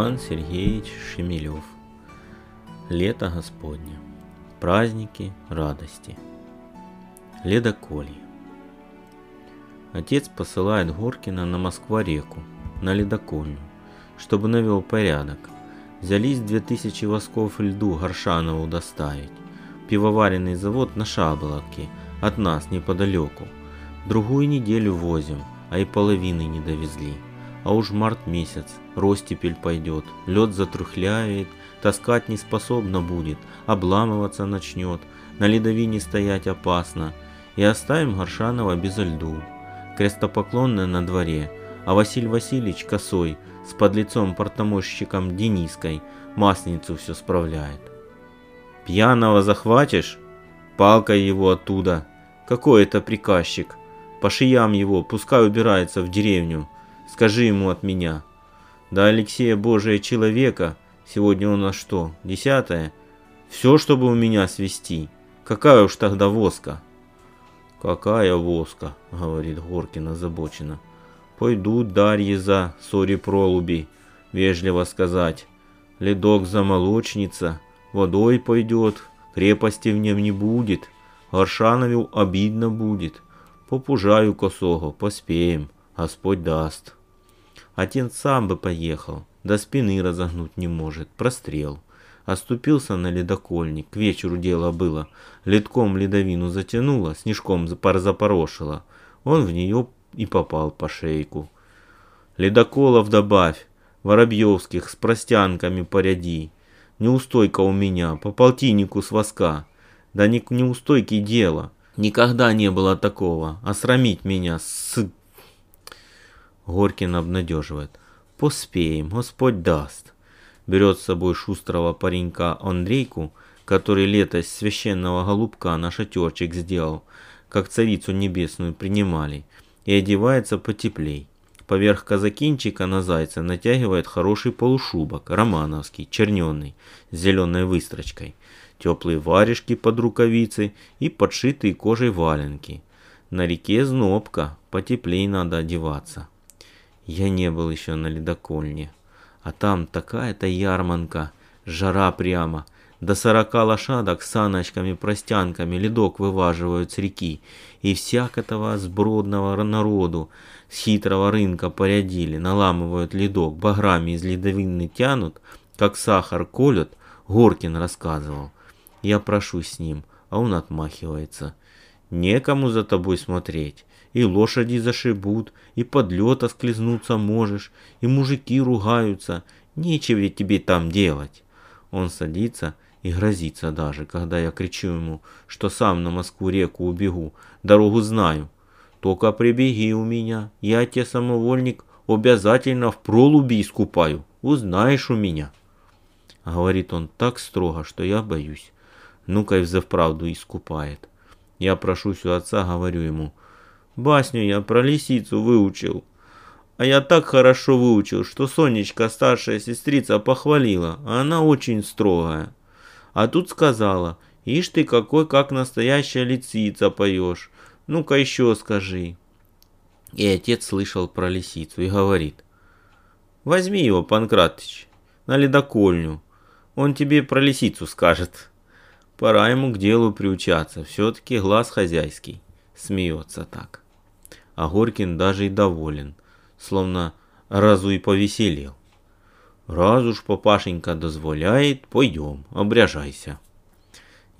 Иван Сергеевич Шемелев. Лето Господне. Праздники радости. Ледоколье. Отец посылает Горкина на Москва-реку, на ледокольню, чтобы навел порядок. Взялись 2000 восков льду Горшанову доставить. Пивоваренный завод на Шаболовке, от нас неподалеку. Другую неделю возим, а и половины не довезли. А уж март месяц, ростепель пойдет, лед затрухляет, таскать не способна будет, обламываться начнет, на ледовине стоять опасно. И оставим Горшанова без льду. Крестопоклонная на дворе, а Василий Васильевич косой, с подлецом портомощиком Дениской, масленицу все справляет. Пьяного захватишь? Палкой его оттуда. Какой это приказчик? По шиям его, пускай убирается в деревню. Скажи ему от меня. Да Алексея Божия человека, сегодня у нас что, десятое? Все, чтобы у меня свести. Какая уж тогда воска? Какая воска, говорит Горкин озабоченно. Пойдут Дарьи за сори пролуби, вежливо сказать. Ледок за молочница, водой пойдет, крепости в нем не будет. Горшанову обидно будет. Попужаю косого, поспеем, Господь даст. Отец сам бы поехал, до спины разогнуть не может, прострел. Оступился на ледокольник, к вечеру дело было. Ледком ледовину затянуло, снежком запорошило. Он в нее и попал по шейку. Ледоколов добавь, Воробьевских с простянками поряди. Неустойка у меня, по полтиннику с воска. Да не к неустойке дело. Никогда не было такого. Осрамить меня с Горкин обнадеживает. Поспеем, Господь даст. Берет с собой шустрого паренька Андрейку, который лето священного голубка на шатерчик сделал, как царицу небесную принимали, и одевается потеплей. Поверх казакинчика на зайца натягивает хороший полушубок, романовский, черненный, с зеленой выстрочкой, теплые варежки под рукавицы и подшитые кожей валенки. На реке знобка, потеплей надо одеваться. Я не был еще на ледокольне. А там такая-то ярманка, жара прямо. До сорока лошадок с саночками-простянками ледок вываживают с реки. И всякого сбродного народу с хитрого рынка порядили, наламывают ледок, баграми из ледовины тянут, как сахар колют, Горкин рассказывал. Я прошу с ним, а он отмахивается. Некому за тобой смотреть и лошади зашибут, и под лед осклизнуться можешь, и мужики ругаются, нечего тебе там делать. Он садится и грозится даже, когда я кричу ему, что сам на Москву-реку убегу, дорогу знаю. Только прибеги у меня, я тебе самовольник обязательно в пролуби искупаю, узнаешь у меня. Говорит он так строго, что я боюсь. Ну-ка и взавправду искупает. Я прошусь у отца, говорю ему, Басню я про лисицу выучил. А я так хорошо выучил, что Сонечка, старшая сестрица, похвалила, а она очень строгая. А тут сказала, ишь ты какой, как настоящая лисица поешь. Ну-ка еще скажи. И отец слышал про лисицу и говорит, возьми его, Панкратыч, на ледокольню. Он тебе про лисицу скажет. Пора ему к делу приучаться, все-таки глаз хозяйский. Смеется так а Горькин даже и доволен, словно разу и повеселел. Раз уж папашенька дозволяет, пойдем, обряжайся.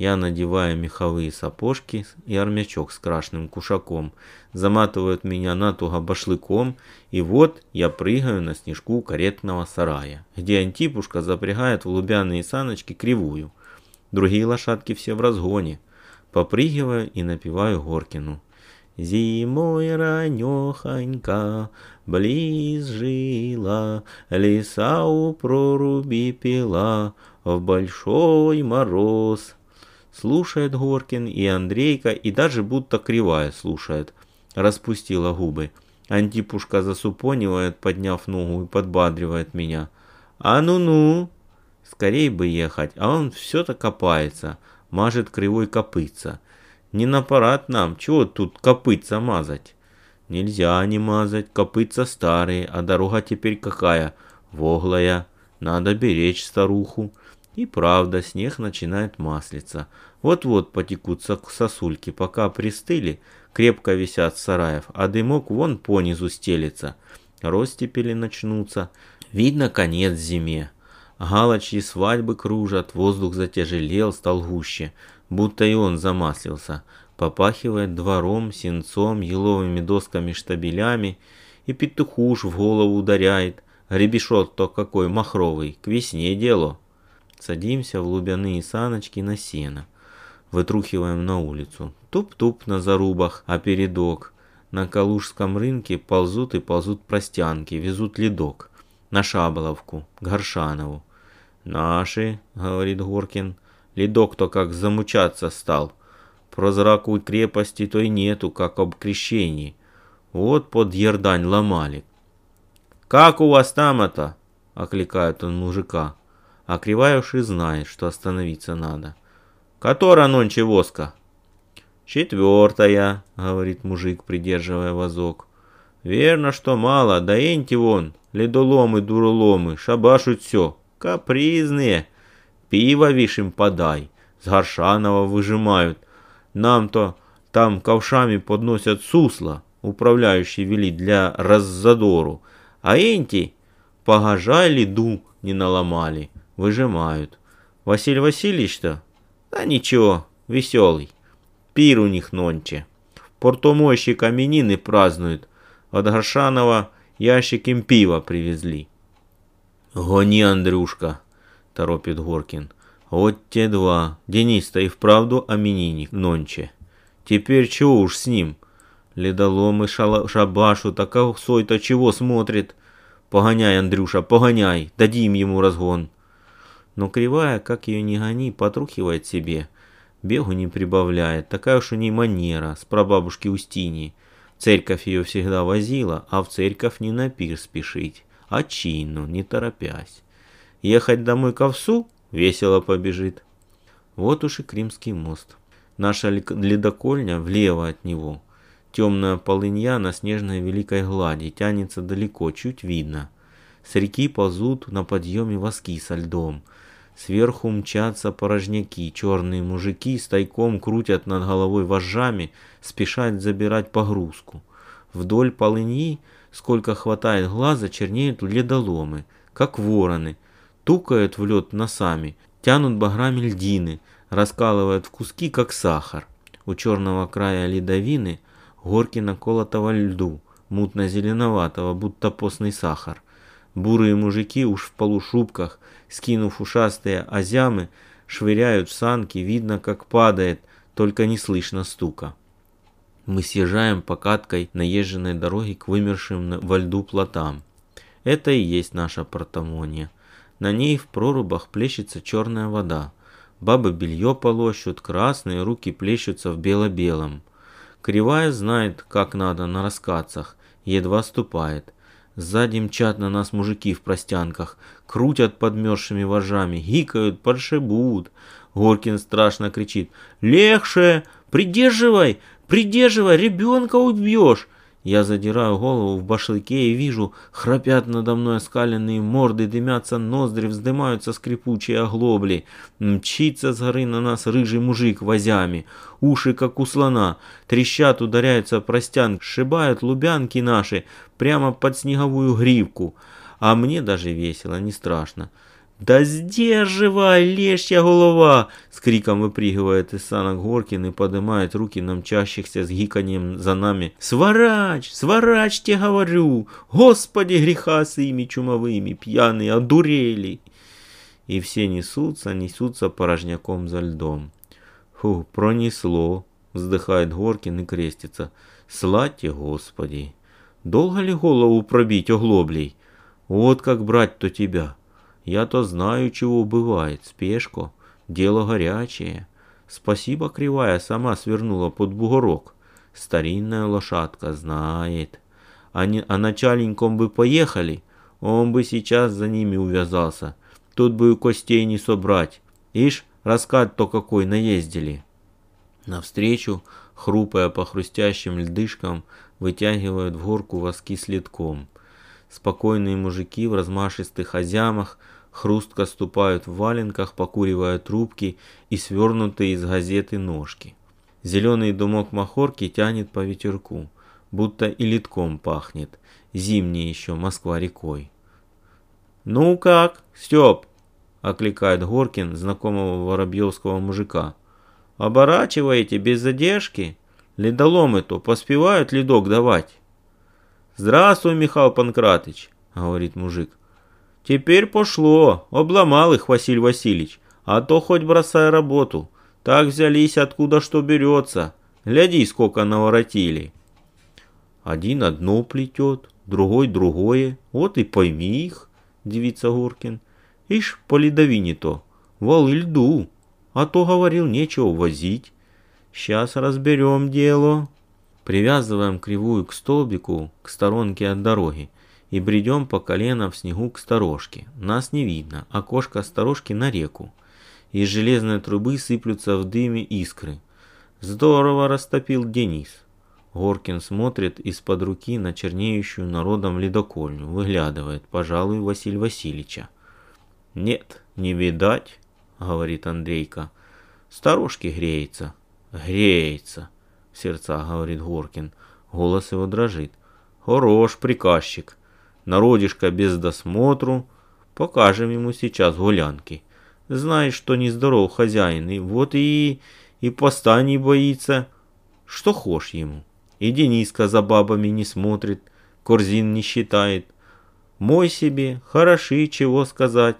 Я надеваю меховые сапожки и армячок с крашенным кушаком, заматывают меня натуго башлыком, и вот я прыгаю на снежку каретного сарая, где Антипушка запрягает в лубяные саночки кривую. Другие лошадки все в разгоне. Попрыгиваю и напеваю Горкину. Зимой ранехонька близ жила, Лиса у проруби пила в большой мороз. Слушает Горкин и Андрейка, и даже будто кривая слушает. Распустила губы. Антипушка засупонивает, подняв ногу и подбадривает меня. А ну-ну! Скорей бы ехать, а он все-то копается, мажет кривой копытца. Не на парад нам, чего тут копытца мазать? Нельзя не мазать, копытца старые, а дорога теперь какая? Воглая, надо беречь старуху. И правда, снег начинает маслиться. Вот-вот потекут сосульки, пока пристыли, крепко висят сараев, а дымок вон понизу стелится. Ростепели начнутся. Видно конец зиме. Галочьи свадьбы кружат, воздух затяжелел, стал гуще, будто и он замаслился. Попахивает двором, сенцом, еловыми досками-штабелями, и петухуш в голову ударяет. Гребешок-то какой махровый, к весне дело. Садимся в лубяные саночки на сено. Вытрухиваем на улицу. Туп-туп на зарубах, а передок. На Калужском рынке ползут и ползут простянки, везут ледок. На Шаболовку, Горшанову. «Наши», — говорит Горкин, — «ледок-то как замучаться стал. Прозраку крепости то и нету, как об крещении. Вот под Ердань ломали». «Как у вас там это?» — окликает он мужика. А Криваевший знает, что остановиться надо. «Которая нонче воска?» «Четвертая», — говорит мужик, придерживая вазок. «Верно, что мало, да энти вон, ледоломы, дуроломы, шабашут все, капризные. Пиво вишь им подай, с Горшанова выжимают. Нам-то там ковшами подносят сусло, управляющий велит для раззадору, а энти, погожай леду не наломали, выжимают. Василий Васильевич-то, да ничего, веселый. Пир у них нонче. Портомойщик каменины празднуют. От Горшанова ящик им пива привезли. Гони, Андрюшка, торопит Горкин. Вот те два. Денис-то и вправду аменинник нонче. Теперь чего уж с ним? Ледоломы шала, шабашу, так сой-то чего смотрит? Погоняй, Андрюша, погоняй, дадим ему разгон. Но кривая, как ее не гони, потрухивает себе – Бегу не прибавляет, такая уж у ней манера, с прабабушки Устинии. Церковь ее всегда возила, а в церковь не на пир спешить, а чинно, не торопясь. Ехать домой к овсу весело побежит. Вот уж и Кримский мост. Наша ледокольня влево от него. Темная полынья на снежной великой глади тянется далеко, чуть видно. С реки ползут на подъеме воски со льдом. Сверху мчатся порожняки, черные мужики с тайком крутят над головой вожжами, спешат забирать погрузку. Вдоль полыньи, сколько хватает глаза, чернеют ледоломы, как вороны, тукают в лед носами, тянут баграми льдины, раскалывают в куски, как сахар. У черного края ледовины горки наколотого льду, мутно-зеленоватого, будто постный сахар. Бурые мужики уж в полушубках, скинув ушастые азямы, швыряют в санки, видно, как падает, только не слышно стука. Мы съезжаем по каткой наезженной дороги к вымершим во льду плотам. Это и есть наша портамония. На ней в прорубах плещется черная вода. Бабы белье полощут, красные руки плещутся в бело-белом. Кривая знает, как надо на раскацах, едва ступает – Сзади мчат на нас мужики в простянках, крутят подмерзшими вожами, гикают, подшибут. Горкин страшно кричит. «Легше! Придерживай! Придерживай! Ребенка убьешь!» Я задираю голову в башлыке и вижу, храпят надо мной оскаленные морды, дымятся ноздри, вздымаются скрипучие оглобли. Мчится с горы на нас рыжий мужик возями, уши как у слона, трещат, ударяются простян, сшибают лубянки наши прямо под снеговую гривку. А мне даже весело, не страшно. «Да сдерживай, лещья голова!» С криком выпрыгивает из санок Горкин и поднимает руки на мчащихся с гиканьем за нами. «Сворач! Сворач, тебе говорю! Господи, греха с ими чумовыми, пьяные, одурели!» И все несутся, несутся порожняком за льдом. Фу, пронесло, вздыхает Горкин и крестится. Славьте, Господи! Долго ли голову пробить оглоблей? Вот как брать-то тебя!» Я-то знаю, чего бывает. Спешко. Дело горячее. Спасибо, кривая, сама свернула под бугорок. Старинная лошадка знает. А, не, а начальником бы поехали, он бы сейчас за ними увязался. Тут бы и костей не собрать. Ишь, раскат-то какой наездили. Навстречу, хрупая по хрустящим льдышкам, вытягивают в горку воски следком. Спокойные мужики в размашистых озямах хрустко ступают в валенках, покуривая трубки и свернутые из газеты ножки. Зеленый дымок махорки тянет по ветерку, будто и литком пахнет. Зимний еще Москва рекой. «Ну как, Степ?» – окликает Горкин знакомого воробьевского мужика. «Оборачиваете без задержки? Ледоломы-то поспевают ледок давать?» «Здравствуй, Михаил Панкратыч», – говорит мужик. «Теперь пошло, обломал их Василий Васильевич, а то хоть бросай работу. Так взялись, откуда что берется. Гляди, сколько наворотили». Один одно плетет, другой другое, вот и пойми их. – девица Горкин. «Ишь, по ледовине то, валы льду, а то, говорил, нечего возить. Сейчас разберем дело». Привязываем кривую к столбику, к сторонке от дороги, и бредем по колено в снегу к сторожке. Нас не видно, окошко сторожки на реку. Из железной трубы сыплются в дыме искры. Здорово растопил Денис. Горкин смотрит из-под руки на чернеющую народом ледокольню, выглядывает, пожалуй, Василь Васильевича. «Нет, не видать», — говорит Андрейка. «Старушки греется». «Греется», — в сердцах говорит Горкин. Голос его дрожит. «Хорош приказчик. Народишко без досмотру. Покажем ему сейчас гулянки. Знаешь, что нездоров хозяин, и вот и... и поста не боится. Что хошь ему?» И Дениска за бабами не смотрит, корзин не считает. Мой себе, хороши, чего сказать.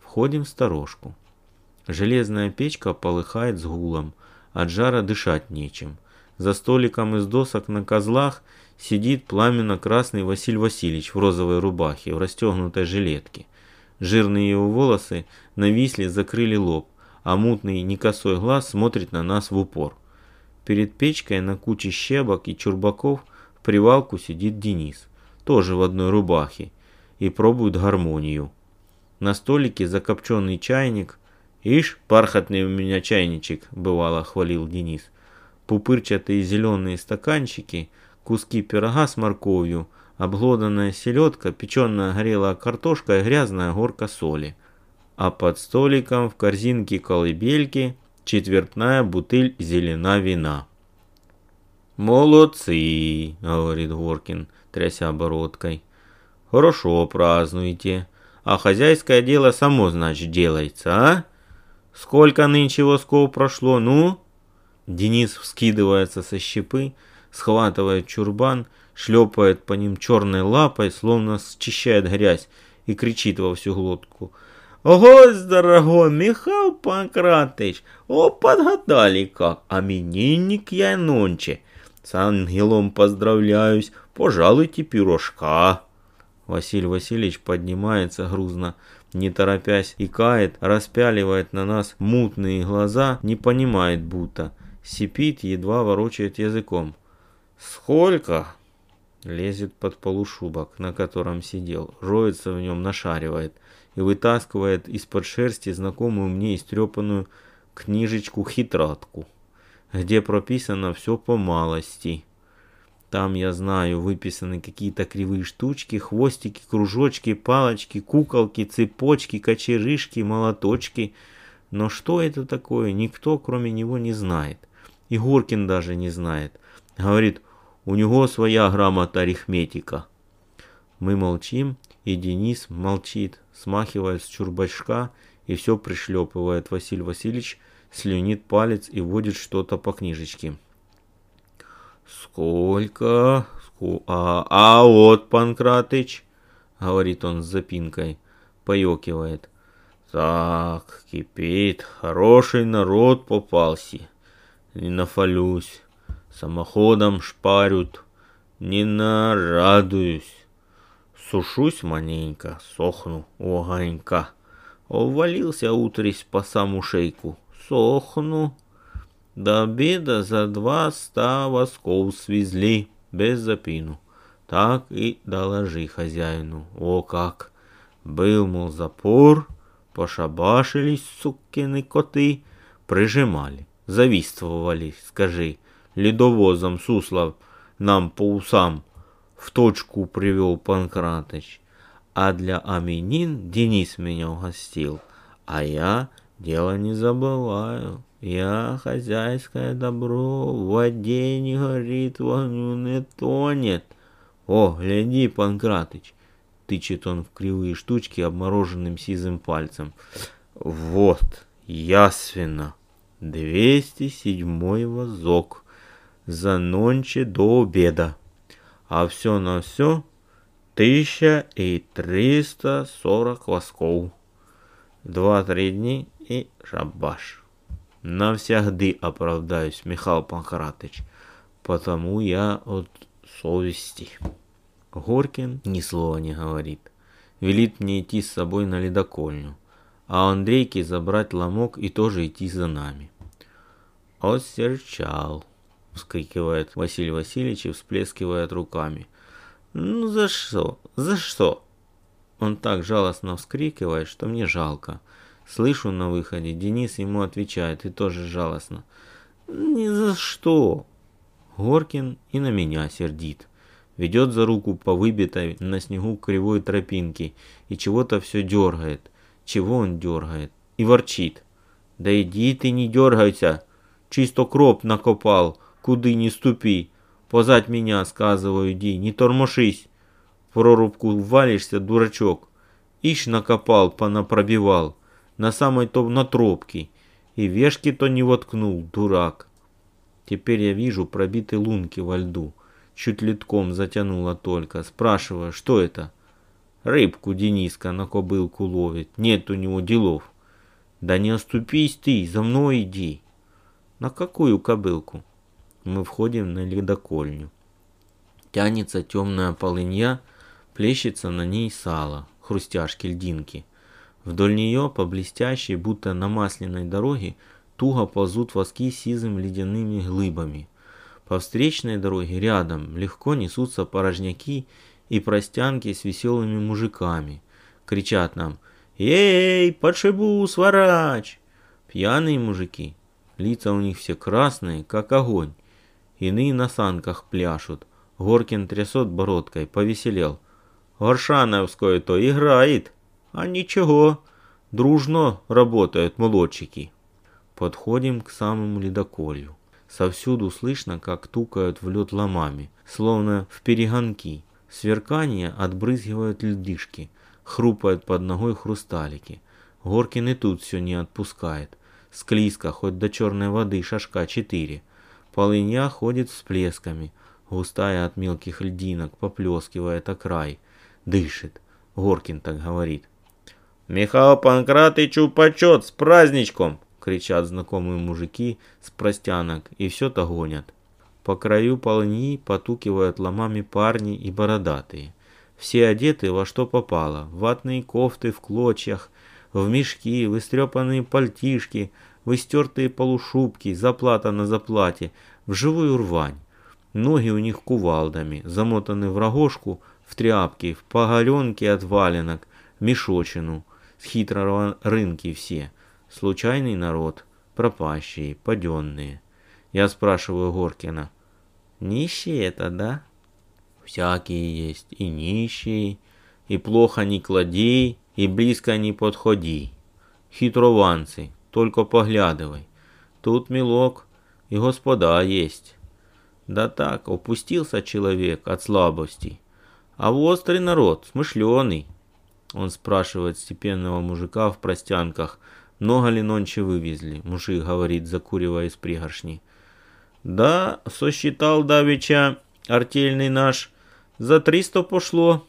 Входим в сторожку. Железная печка полыхает с гулом, от жара дышать нечем. За столиком из досок на козлах сидит пламенно-красный Василий Васильевич в розовой рубахе, в расстегнутой жилетке. Жирные его волосы нависли, закрыли лоб, а мутный некосой глаз смотрит на нас в упор. Перед печкой на куче щебок и чурбаков в привалку сидит Денис, тоже в одной рубахе, и пробует гармонию. На столике закопченный чайник. «Ишь, бархатный у меня чайничек», — бывало хвалил Денис. Пупырчатые зеленые стаканчики, куски пирога с морковью, обглоданная селедка, печеная горелая картошка и грязная горка соли. А под столиком в корзинке колыбельки четвертная бутыль зелена вина. «Молодцы!» — говорит Горкин, тряся бородкой. «Хорошо празднуете. А хозяйское дело само, значит, делается, а? Сколько нынче восков прошло, ну?» Денис вскидывается со щепы, схватывает чурбан, шлепает по ним черной лапой, словно счищает грязь, и кричит во всю глотку – Гость дорогой, Михаил Панкратыч, о, подгадали как, а именинник я нонче. С ангелом поздравляюсь, пожалуйте пирожка. Василий Васильевич поднимается грузно, не торопясь, и кает, распяливает на нас мутные глаза, не понимает будто. Сипит, едва ворочает языком. «Сколько?» Лезет под полушубок, на котором сидел, роется в нем, нашаривает и вытаскивает из-под шерсти знакомую мне истрепанную книжечку-хитратку, где прописано все по малости. Там, я знаю, выписаны какие-то кривые штучки, хвостики, кружочки, палочки, куколки, цепочки, кочерышки, молоточки. Но что это такое, никто кроме него не знает. И Горкин даже не знает. Говорит, у него своя грамота арифметика. Мы молчим, и Денис молчит, смахивает с чурбачка и все пришлепывает. Василий Васильевич слюнит палец и водит что-то по книжечке. «Сколько? А, а вот, Панкратыч!» — говорит он с запинкой, поёкивает. «Так, кипит, хороший народ попался. Не нафалюсь, самоходом шпарют, не нарадуюсь. Сушусь маленько, сохну у огонька. Увалился утрись по саму шейку. Сохну. До обеда за два ста восков свезли, без запину. Так и доложи хозяину. О как! Был, мол, запор, пошабашились сукины коты, прижимали, завиствовали, скажи, ледовозом суслов нам по усам в точку привел Панкратыч. А для Аминин Денис меня угостил. А я дело не забываю. Я хозяйское добро, в воде не горит, в огню не тонет. О, гляди, Панкратыч, тычет он в кривые штучки обмороженным сизым пальцем. Вот, ясно. 207 вазок. За нонче до обеда. А все на все 1340 восков. Два-три дни и шабаш. Навсягды оправдаюсь, Михаил Панкратыч, потому я от совести. Горкин ни слова не говорит. Велит мне идти с собой на ледокольню, а Андрейке забрать ломок и тоже идти за нами. «Осерчал!» — вскрикивает Василий Васильевич и всплескивает руками. «Ну за что? За что?» Он так жалостно вскрикивает, что мне жалко. Слышу на выходе, Денис ему отвечает и тоже жалостно. «Ни за что!» Горкин и на меня сердит. Ведет за руку по выбитой на снегу кривой тропинке и чего-то все дергает. Чего он дергает? И ворчит. «Да иди ты не дергайся! Чисто кроп накопал, куды не ступи! Позать меня, сказываю, иди, не тормошись! В прорубку валишься, дурачок! Ишь накопал, понапробивал, на самой то на тропке, и вешки-то не воткнул, дурак!» Теперь я вижу пробитые лунки во льду. Чуть литком затянуло только. Спрашиваю, что это? Рыбку Дениска на кобылку ловит. Нет у него делов. Да не оступись ты, за мной иди. На какую кобылку? Мы входим на ледокольню. Тянется темная полынья, плещется на ней сало, хрустяшки льдинки. Вдоль нее по блестящей, будто на масляной дороге, туго ползут воски сизым ледяными глыбами. По встречной дороге рядом легко несутся порожняки и простянки с веселыми мужиками. Кричат нам «Эй, подшибу, сварач!» Пьяные мужики, лица у них все красные, как огонь. Иные на санках пляшут. Горкин трясет бородкой, повеселел. Горшановское-то играет, а ничего, дружно работают молодчики. Подходим к самому ледоколью. Совсюду слышно, как тукают в лед ломами, словно в перегонки. Сверкание отбрызгивают льдишки, хрупают под ногой хрусталики. Горкин и тут все не отпускает. Склизко, хоть до черной воды шашка четыре. Полынья ходит всплесками, густая от мелких льдинок, поплескивает о край. Дышит. Горкин так говорит. «Михаил Панкратычу почет с праздничком!» кричат знакомые мужики с простянок и все-то гонят. По краю полыньи потукивают ломами парни и бородатые. Все одеты во что попало. Ватные кофты в клочьях, в мешки, в истрепанные пальтишки, в истертые полушубки, заплата на заплате, в живую рвань. Ноги у них кувалдами, замотаны в рогожку, в тряпки, в поголенки от валенок, мешочину, с рынки все – случайный народ, пропащие, паденные. Я спрашиваю Горкина, нищие это, да? Всякие есть, и нищие, и плохо не клади, и близко не подходи. Хитрованцы, только поглядывай. Тут, милок, и господа есть. Да так, опустился человек от слабости. А острый народ, смышленый. Он спрашивает степенного мужика в простянках, много ли нонче вывезли, мужик говорит, закуривая из пригоршни. Да, сосчитал давеча артельный наш, за триста пошло,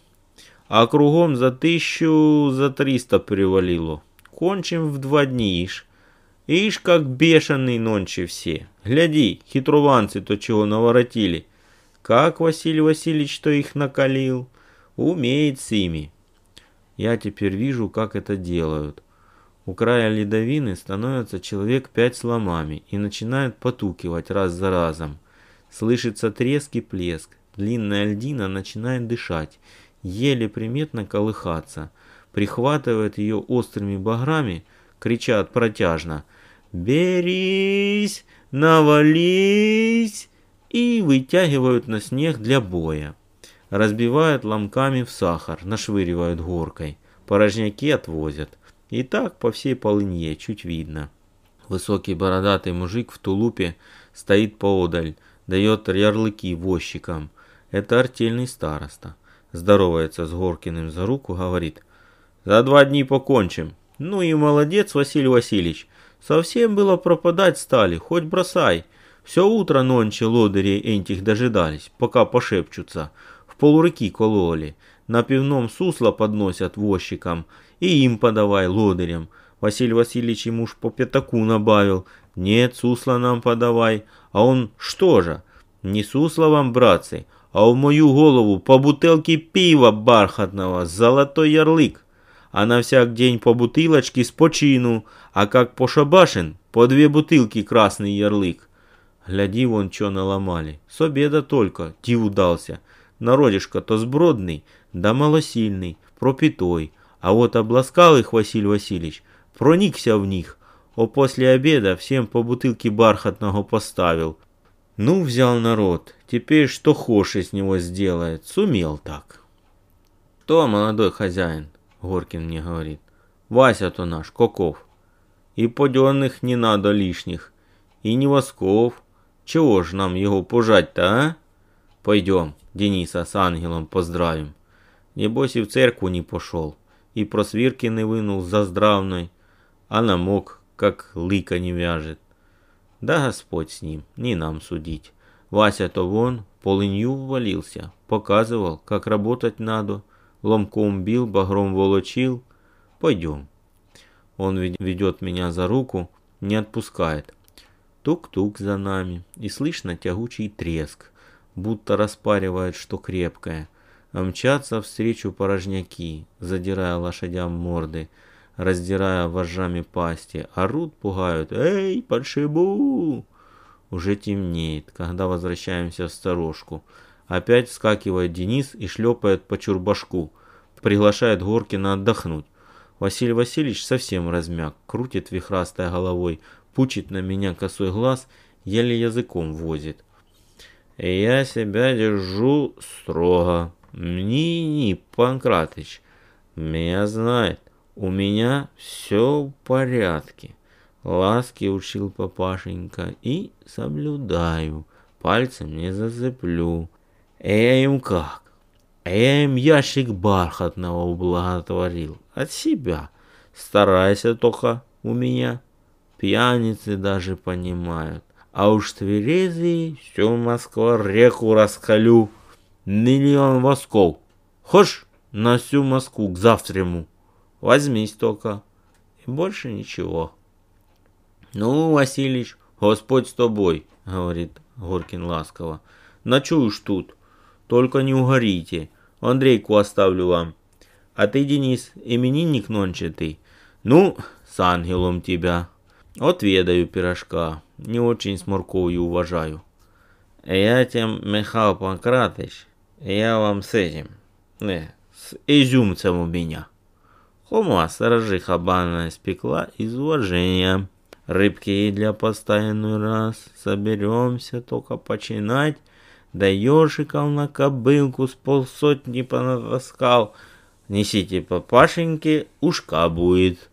а кругом за тысячу, за триста перевалило. Кончим в два дни ишь. Ишь, как бешеный нонче все. Гляди, хитрованцы-то чего наворотили. Как Василий Васильевич-то их накалил. Умеет с ими. Я теперь вижу, как это делают. У края ледовины становится человек пять с ломами и начинают потукивать раз за разом. Слышится треск и плеск. Длинная льдина начинает дышать, еле приметно колыхаться. Прихватывает ее острыми баграми, кричат протяжно «Берись! Навались!» и вытягивают на снег для боя. Разбивают ломками в сахар, нашвыривают горкой. Порожняки отвозят. И так по всей полынье, чуть видно. Высокий бородатый мужик в тулупе стоит поодаль, дает ярлыки возчикам. Это артельный староста. Здоровается с Горкиным за руку, говорит. За два дни покончим. Ну и молодец, Василий Васильевич. Совсем было пропадать стали, хоть бросай. Все утро нонче лодыри этих дожидались, пока пошепчутся. В полуреки кололи. На пивном сусло подносят возчикам. И им подавай, лодырям. Василий Васильевич ему уж по пятаку набавил. Нет, сусло нам подавай. А он что же? Не сусло вам, братцы, а в мою голову по бутылке пива бархатного, золотой ярлык. А на всяк день по бутылочке с почину, а как по шабашин, по две бутылки красный ярлык. Гляди, вон что наломали. С обеда только, див удался. Народишко-то сбродный, да малосильный, пропитой. А вот обласкал их Василий Васильевич, проникся в них, а после обеда всем по бутылке бархатного поставил. Ну, взял народ, теперь что хочешь с него сделает, сумел так. Кто молодой хозяин? Горкин мне говорит. Вася-то наш, Коков. И поденных не надо лишних, и не восков. Чего ж нам его пожать-то, а? Пойдем, Дениса с ангелом поздравим. Небось и в церкву не пошел, и просвирки не вынул за здравной, а намок, как лыка не вяжет. Да Господь с ним, не нам судить. Вася-то вон полынью ввалился, показывал, как работать надо, ломком бил, багром волочил. Пойдем. Он ведет меня за руку, не отпускает. Тук-тук за нами, и слышно тягучий треск, будто распаривает что крепкое. А мчатся встречу порожняки, задирая лошадям морды, раздирая вожжами пасти, орут, пугают. «Эй, подшибу!» Уже темнеет, когда возвращаемся в сторожку. Опять вскакивает Денис и шлепает по чурбашку. Приглашает Горкина отдохнуть. Василий Васильевич совсем размяк, крутит вихрастой головой, пучит на меня косой глаз, еле языком возит. «Я себя держу строго. Ни-ни, Панкратыч, меня знает. У меня все в порядке. Ласки учил папашенька и соблюдаю. Пальцем не зацеплю. Я им как? Я им ящик бархатного ублаготворил. От себя. Старайся только у меня. Пьяницы даже понимают. А уж тверезый всю Москву реку раскалю. Миллион восков. Хошь на всю Москву к завтраму. Возьмись только. И больше ничего. Ну, Василич, Господь с тобой, говорит Горкин ласково. Ночуешь тут. Только не угорите. Андрейку оставлю вам. А ты, Денис, именинник нонче ты. Ну, с ангелом тебя. Отведаю пирожка. Не очень с морковью уважаю. Я тем, Михаил Панкратыч, я вам с этим, не, с изюмцем у меня. Хома сторожиха банная спекла из уважения. Рыбки для постоянный раз. Соберемся только починать. Да ежиков на кобылку с полсотни понатаскал. Несите папашеньке, ушка будет.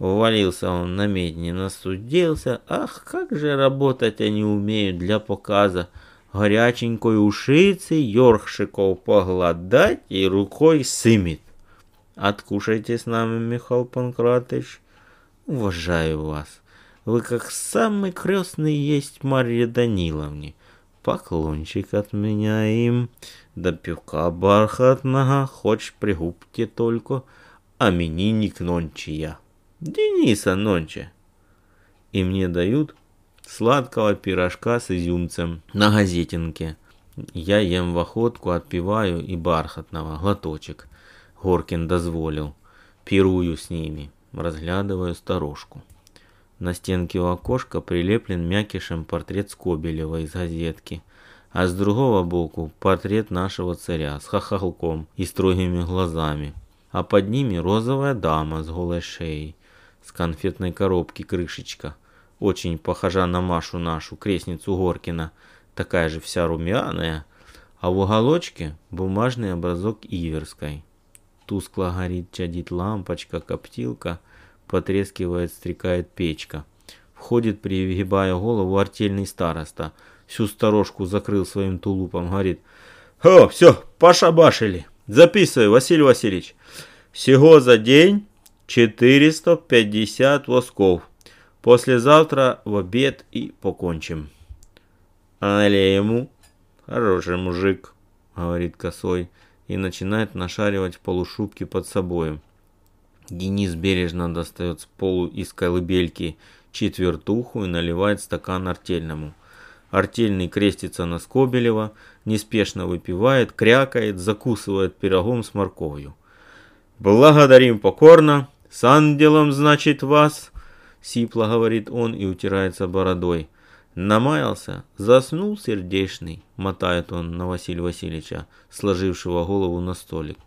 Увалился он на медне, настудился. Ах, как же работать они умеют для показа. Горяченькой ушицы, ёршиков погладать и рукой сымет. Откушайте с нами, Михаил Панкратыч. Уважаю вас. Вы как самый крестный есть Марья Даниловне. Поклончик от меня им. Да пивка бархатного, хочешь пригубьте только. А именинник нонче я. Дениса нонче. И мне дают сладкого пирожка с изюмцем на газетинке. Я ем в охотку, отпиваю и бархатного, глоточек. Горкин дозволил. Пирую с ними, разглядываю сторожку. На стенке у окошка прилеплен мякишем портрет Скобелева из газетки, а с другого боку портрет нашего царя с хохолком и строгими глазами, а под ними розовая дама с голой шеей, с конфетной коробки крышечка, очень похожа на Машу нашу, крестницу Горкина, такая же вся румяная, а в уголочке бумажный образок Иверской. Тускло горит, чадит лампочка, коптилка, потрескивает, стрекает печка. Входит, пригибая голову, артельный староста. Всю сторожку закрыл своим тулупом, говорит. «О, все, пошабашили. Записывай, Василий Васильевич. Всего за день 450 восков. Послезавтра в обед и покончим». «Але ему хороший мужик», — говорит косой и начинает нашаривать в полушубке под собой. Денис бережно достает с полу из колыбельки четвертуху и наливает стакан артельному. Артельный крестится на Скобелева, неспешно выпивает, крякает, закусывает пирогом с морковью. «Благодарим покорно, с ангелом, значит, вас!» Сипло говорит он и утирается бородой. Намаялся, заснул сердечный, мотает он на Василия Васильевича, сложившего голову на столик.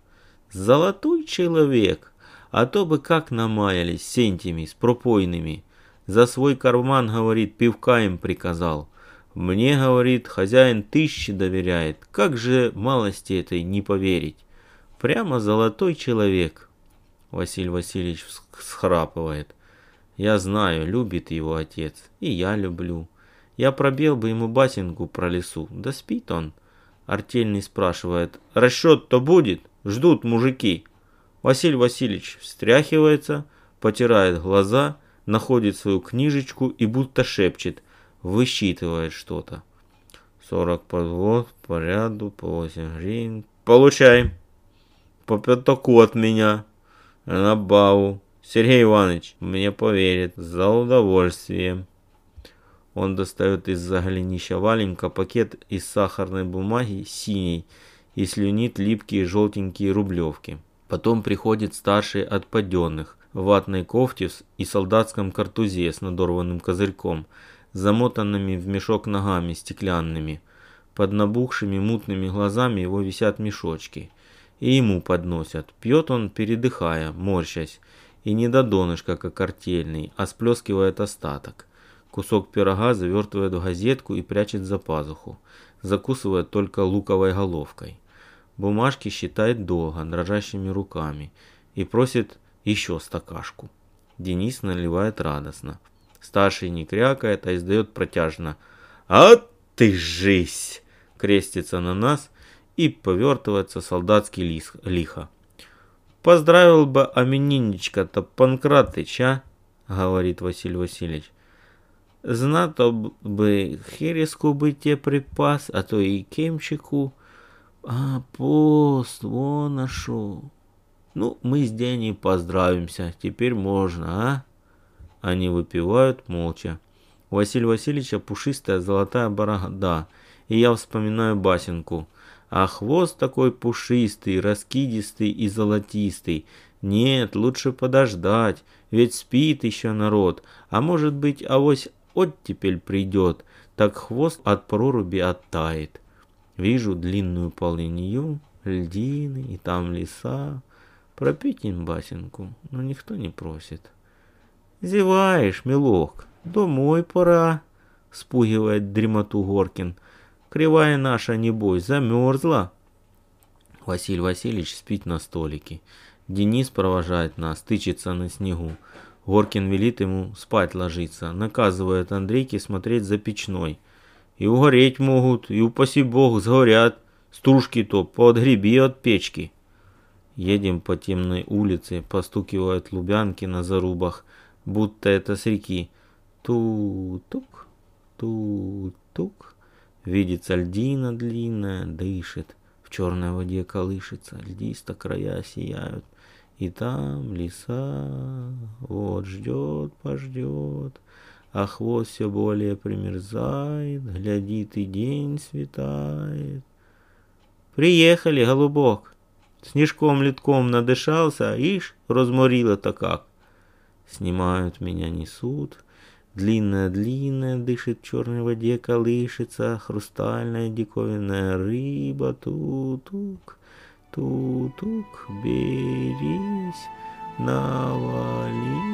Золотой человек, а то бы как намаялись сентями, с пропойными. За свой карман, говорит, пивка им приказал. Мне, говорит, хозяин тысячи доверяет. Как же малости этой не поверить? Прямо золотой человек. Василий Васильевич схрапывает. Я знаю, любит его отец, и я люблю. Я пробил бы ему басенку про лесу. Да спит он. Артельный спрашивает. Расчет-то будет? Ждут мужики. Василий Васильевич встряхивается, потирает глаза, находит свою книжечку и будто шепчет, высчитывает что-то. Сорок подвод по ряду, по восемь гривен. Получай. По пятаку от меня. На баву. Сергей Иванович мне поверит. За удовольствием. Он достает из-за голенища валенка пакет из сахарной бумаги синий и слюнит липкие желтенькие рублевки. Потом приходит старший от паденных, в ватной кофте и солдатском картузе с надорванным козырьком, замотанными в мешок ногами стеклянными. Под набухшими мутными глазами его висят мешочки. И ему подносят. Пьет он, передыхая, морщась, и не до донышка, как артельный, а сплескивает остаток. Кусок пирога завертывает в газетку и прячет за пазуху. Закусывает только луковой головкой. Бумажки считает долго, дрожащими руками. И просит еще стакашку. Денис наливает радостно. Старший не крякает, а издает протяжно. «А ты жизнь!» Крестится на нас и повертывается солдатский лих, лихо. «Поздравил бы именинничка-то Панкратыч, а?» Говорит Василий Васильевич. Знато би хиріску би те припас, а то и кемчику. А пост, вон нашел. Ну, мы с Деней поздравимся, теперь можно, а? Они выпивают молча. У Василия Васильевича пушистая золотая борода, и я вспоминаю басенку. А хвост такой пушистый, раскидистый и золотистый. Нет, лучше подождать, ведь спит еще народ. А может быть, авось оттепель придет, так хвост от проруби оттает. Вижу длинную полынью, льдины и там леса. Пропить им басенку, но никто не просит. Зеваешь, милок, домой пора, спугивает дремоту Горкин. Кривая наша, небось, замерзла. Василий Васильевич спит на столике. Денис провожает нас, тычется на снегу. Горкин велит ему спать ложиться, наказывает Андрейке смотреть за печной. И угореть могут, и упаси бог сгорят, стружки-то подгреби от печки. Едем по темной улице, постукивают лубянки на зарубах, будто это с реки. Ту-тук, ту-тук. Видится льдина длинная, дышит, в черной воде колышется, льдисто края сияют. И там лиса вот ждет, пождет, а хвост все более примерзает, глядит и день светает. Приехали, голубок, снежком-литком надышался, ишь, разморило-то как. Снимают меня, несут, длинная-длинная дышит в черной воде, колышется, хрустальная диковинная рыба, тутук. Тутук, берись, навали.